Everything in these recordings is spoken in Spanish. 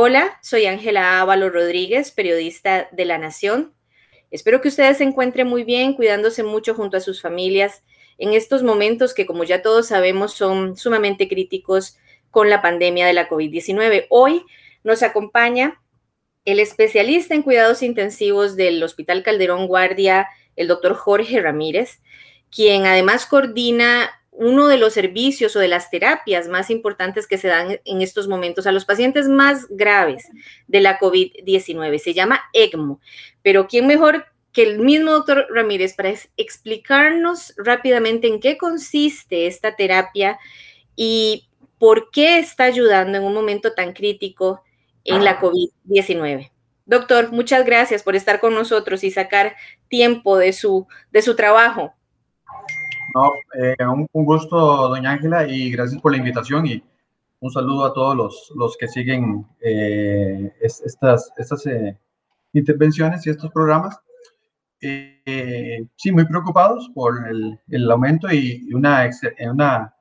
Hola, soy Ángela Ávalo Rodríguez, periodista de La Nación. Espero que ustedes se encuentren muy bien, cuidándose mucho junto a sus familias en estos momentos que, como ya todos sabemos, son sumamente críticos con la pandemia de la COVID-19. Hoy nos acompaña el especialista en cuidados intensivos del Hospital Calderón Guardia, el doctor Jorge Ramírez, quien además coordina uno de los servicios o de las terapias más importantes que se dan en estos momentos a los pacientes más graves de la COVID-19. Se llama ECMO. Pero ¿quién mejor que el mismo doctor Ramírez para explicarnos rápidamente en qué consiste esta terapia y por qué está ayudando en un momento tan crítico en la COVID-19? Doctor, muchas gracias por estar con nosotros y sacar tiempo de su, de su trabajo no, eh, un, gusto, doña Ángela, y gracias por la invitación y un saludo a todos los, los que siguen eh, estas, estas eh, intervenciones y estos programas. sí, muy preocupados por el, el aumento y una, una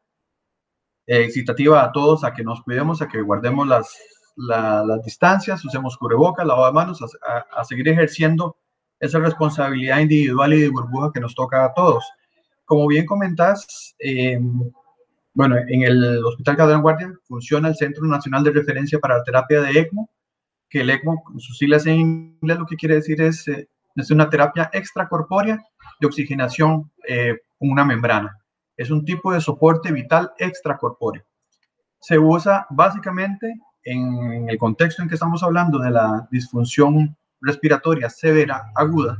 excitativa a todos a que nos cuidemos, a que guardemos las, las distancias, usemos cubreboca, lavado de manos, a, a seguir ejerciendo esa responsabilidad individual y de burbuja que nos toca a todos como bien comentas, eh, bueno, en el Hospital Calderón Guardia funciona el Centro Nacional de Referencia para la Terapia de ECMO, que el ECMO, sus siglas en inglés, lo que quiere decir es, eh, es una terapia extracorpórea de oxigenación eh, con una membrana. Es un tipo de soporte vital extracorpóreo. Se usa básicamente en el contexto en que estamos hablando de la disfunción respiratoria severa aguda,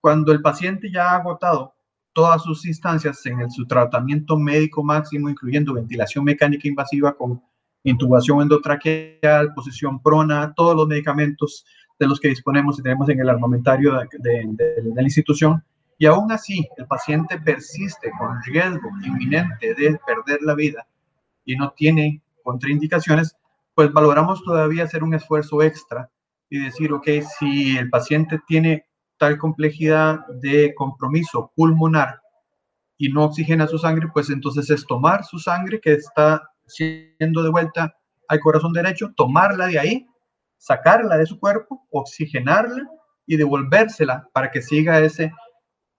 cuando el paciente ya ha agotado todas sus instancias en el, su tratamiento médico máximo, incluyendo ventilación mecánica invasiva con intubación endotraqueal, posición prona, todos los medicamentos de los que disponemos y tenemos en el armamentario de, de la institución. Y aún así, el paciente persiste con riesgo inminente de perder la vida y no tiene contraindicaciones, pues valoramos todavía hacer un esfuerzo extra y decir, ok, si el paciente tiene tal complejidad de compromiso pulmonar y no oxigena su sangre, pues entonces es tomar su sangre que está siendo de vuelta al corazón derecho, tomarla de ahí, sacarla de su cuerpo, oxigenarla y devolvérsela para que siga ese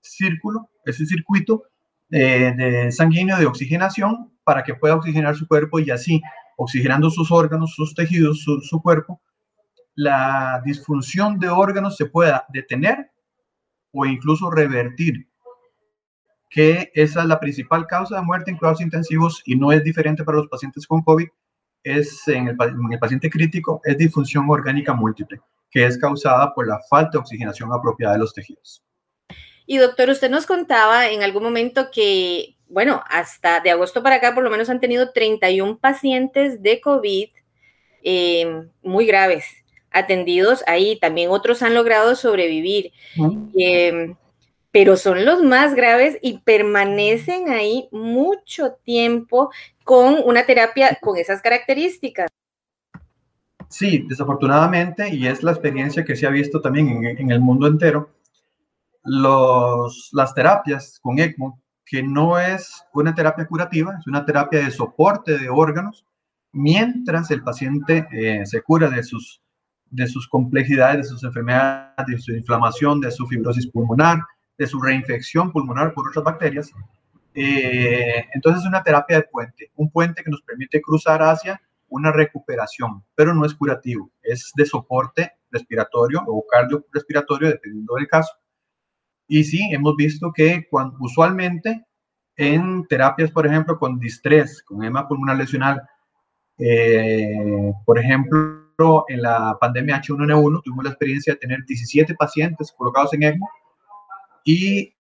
círculo, ese circuito eh, de sanguíneo de oxigenación para que pueda oxigenar su cuerpo y así, oxigenando sus órganos, sus tejidos, su, su cuerpo, la disfunción de órganos se pueda detener o incluso revertir, que esa es la principal causa de muerte en cuidados intensivos y no es diferente para los pacientes con COVID, es en el, en el paciente crítico, es disfunción orgánica múltiple, que es causada por la falta de oxigenación apropiada de los tejidos. Y doctor, usted nos contaba en algún momento que, bueno, hasta de agosto para acá por lo menos han tenido 31 pacientes de COVID eh, muy graves atendidos ahí. También otros han logrado sobrevivir, em, pero son los más graves y permanecen ahí mucho tiempo con una terapia con esas características. Sí, desafortunadamente, y es la experiencia que se ha visto también en, el mundo entero, los, las terapias con ECMO, que no es una terapia curativa, es una terapia de soporte de órganos, mientras el paciente eh, se cura de sus de sus complejidades, de sus enfermedades, de su inflamación, de su fibrosis pulmonar, de su reinfección pulmonar por otras bacterias. Eh, entonces es una terapia de puente, un puente que nos permite cruzar hacia una recuperación, pero no es curativo, es de soporte respiratorio o cardiorrespiratorio, dependiendo del caso. Y sí, hemos visto que cuando, usualmente en terapias, por ejemplo, con distrés, con edema pulmonar lesional, eh, por ejemplo, en la pandemia H1N1 tuvimos la experiencia de tener 17 pacientes colocados en ECMO y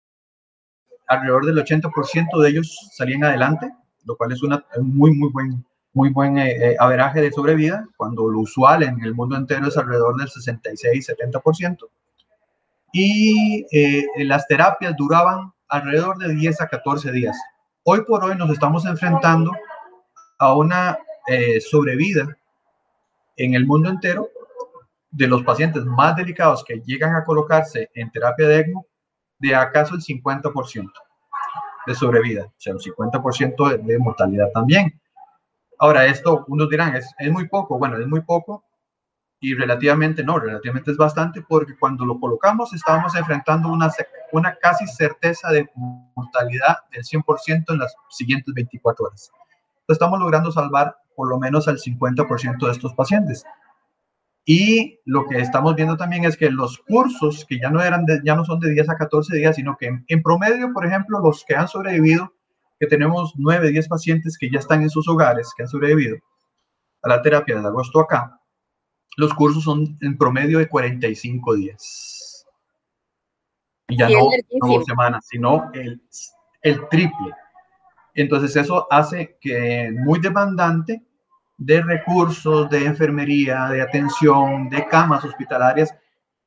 alrededor del 80% de ellos salían adelante, lo cual es una, un muy, muy buen, muy buen eh, eh, averaje de sobrevida, cuando lo usual en el mundo entero es alrededor del 66-70%. Y eh, las terapias duraban alrededor de 10 a 14 días. Hoy por hoy nos estamos enfrentando a una sobrevida en el mundo entero, de los pacientes más delicados que llegan a colocarse en terapia de ECMO, de acaso el 50% de sobrevida, o sea, el 50% de, mortalidad también. Ahora, esto, unos dirán, es, es muy poco. Bueno, es muy poco y relativamente no, relativamente es bastante porque cuando lo colocamos estábamos enfrentando una, una casi certeza de mortalidad del 100% en las siguientes 24 horas. estamos logrando salvar por lo menos al 50% de estos pacientes. Y lo que estamos viendo también es que los cursos, que ya no, eran ya no son de 10 a 14 días, sino que en, promedio, por ejemplo, los que han sobrevivido, que tenemos 9, 10 pacientes que ya están en sus hogares, que han sobrevivido a la terapia de agosto acá, los cursos son en promedio de 45 días. Y ya no, dos semanas, sino el, el triple. Entonces eso hace que muy demandante de recursos, de enfermería, de atención, de camas hospitalarias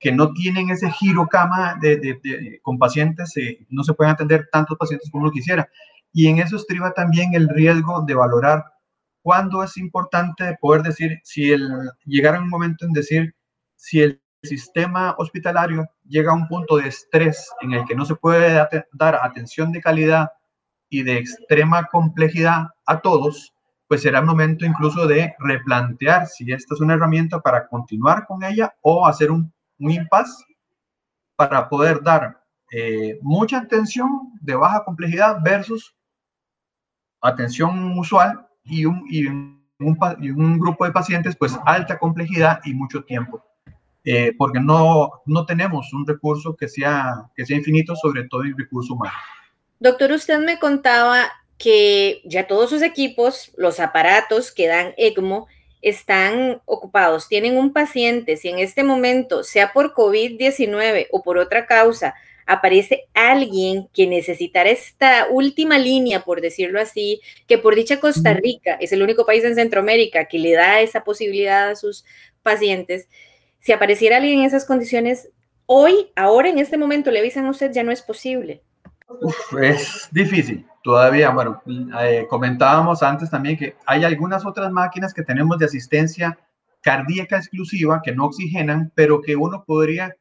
que no tienen ese giro cama de, con pacientes, eh, no se pueden atender tantos pacientes como uno quisiera. Y en eso estriba también el riesgo de valorar cuándo es importante poder decir, si el, llegar a un momento en decir, si el sistema hospitalario llega a un punto de estrés en el que no se puede dar atención de calidad y de extrema complejidad a todos, pues será el momento incluso de replantear si esta es una herramienta para continuar con ella o hacer un, un impasse para poder dar eh, mucha atención de baja complejidad versus atención usual y un, y un, grupo de pacientes pues alta complejidad y mucho tiempo. Eh, porque no, no tenemos un recurso que sea, que sea infinito, sobre todo el recurso humano. Doctor, usted me contaba que ya todos sus equipos, los aparatos que dan ECMO, están ocupados, tienen un paciente, si en este momento, sea por COVID-19 o por otra causa, aparece alguien que necesitara esta última línea, por decirlo así, que por dicha Costa Rica es el único país en Centroamérica que le da esa posibilidad a sus pacientes, si apareciera alguien en esas condiciones, hoy, ahora en este momento le avisan a usted, ya no es posible. Es difícil todavía. Bueno, eh, comentábamos antes también que hay algunas otras máquinas que tenemos de asistencia cardíaca exclusiva que no oxigenan, pero que uno podría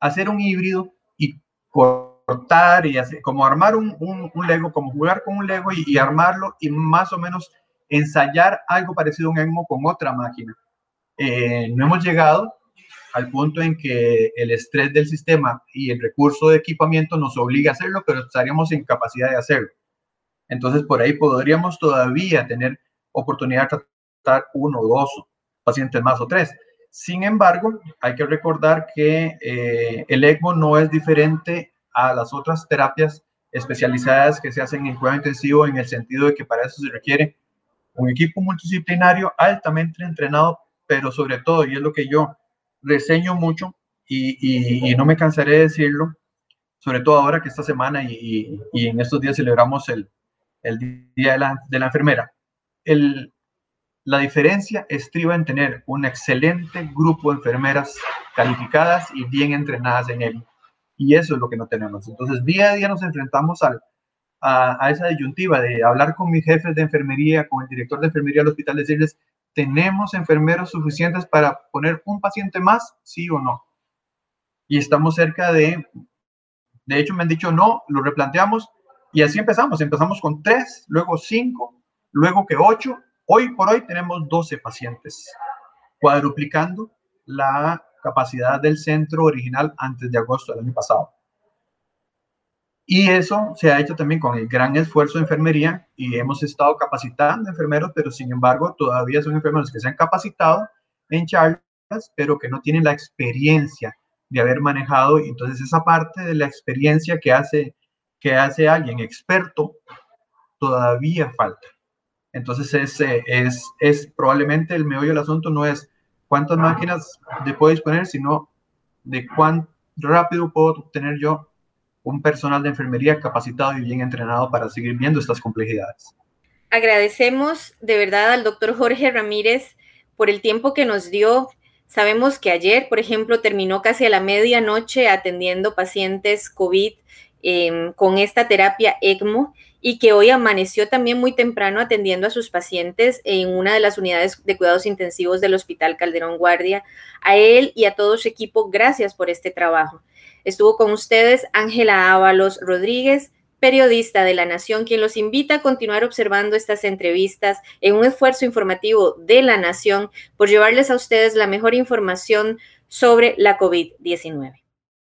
hacer un híbrido y cortar y hacer, como armar un, un, Lego, como jugar con un Lego y, armarlo y más o menos ensayar algo parecido a un ECMO con otra máquina. Eh, no hemos llegado, al punto en que el estrés del sistema y el recurso de equipamiento nos obliga a hacerlo, pero estaríamos en capacidad de hacerlo. Entonces, por ahí podríamos todavía tener oportunidad de tratar uno, dos pacientes más o tres. Sin embargo, hay que recordar que eh, el ECMO no es diferente a las otras terapias especializadas que se hacen en cuidado intensivo en el sentido de que para eso se requiere un equipo multidisciplinario altamente entrenado, pero sobre todo, y es lo que yo reseño mucho y, no me cansaré de decirlo, sobre todo ahora que esta semana y, en estos días celebramos el, Día de la, de la Enfermera. El, la diferencia estriba en tener un excelente grupo de enfermeras calificadas y bien entrenadas en él. Y eso es lo que no tenemos. Entonces, día a día nos enfrentamos al, a, a, esa disyuntiva de hablar con mis jefes de enfermería, con el director de enfermería del hospital, decirles, ¿tenemos enfermeros suficientes para poner un paciente más? Sí o no. Y estamos cerca de, de hecho me han dicho no, lo replanteamos y así empezamos. Empezamos con tres, luego cinco, luego que ocho. Hoy por hoy tenemos 12 pacientes, cuadruplicando la capacidad del centro original antes de agosto del año pasado. Y eso se ha hecho también con el gran esfuerzo de enfermería y hemos estado capacitando enfermeros, pero sin embargo todavía son enfermeros que se han capacitado en charlas, pero que no tienen la experiencia de haber manejado. Y entonces esa parte de la experiencia que hace, que hace alguien experto todavía falta. Entonces es, es, es probablemente el meollo del asunto no es cuántas máquinas de puedo disponer, sino de cuán rápido puedo obtener yo un personal de enfermería capacitado y bien entrenado para seguir viendo estas complejidades. Agradecemos de verdad al doctor Jorge Ramírez por el tiempo que nos dio. Sabemos que ayer, por ejemplo, terminó casi a la medianoche atendiendo pacientes COVID em, con esta terapia ECMO y que hoy amaneció también muy temprano atendiendo a sus pacientes en una de las unidades de cuidados intensivos del Hospital Calderón Guardia. A él y a todo su equipo, gracias por este trabajo. Estuvo con ustedes Ángela Ábalos Rodríguez, periodista de La Nación, quien los invita a continuar observando estas entrevistas en un esfuerzo informativo de La Nación por llevarles a ustedes la mejor información sobre la COVID-19.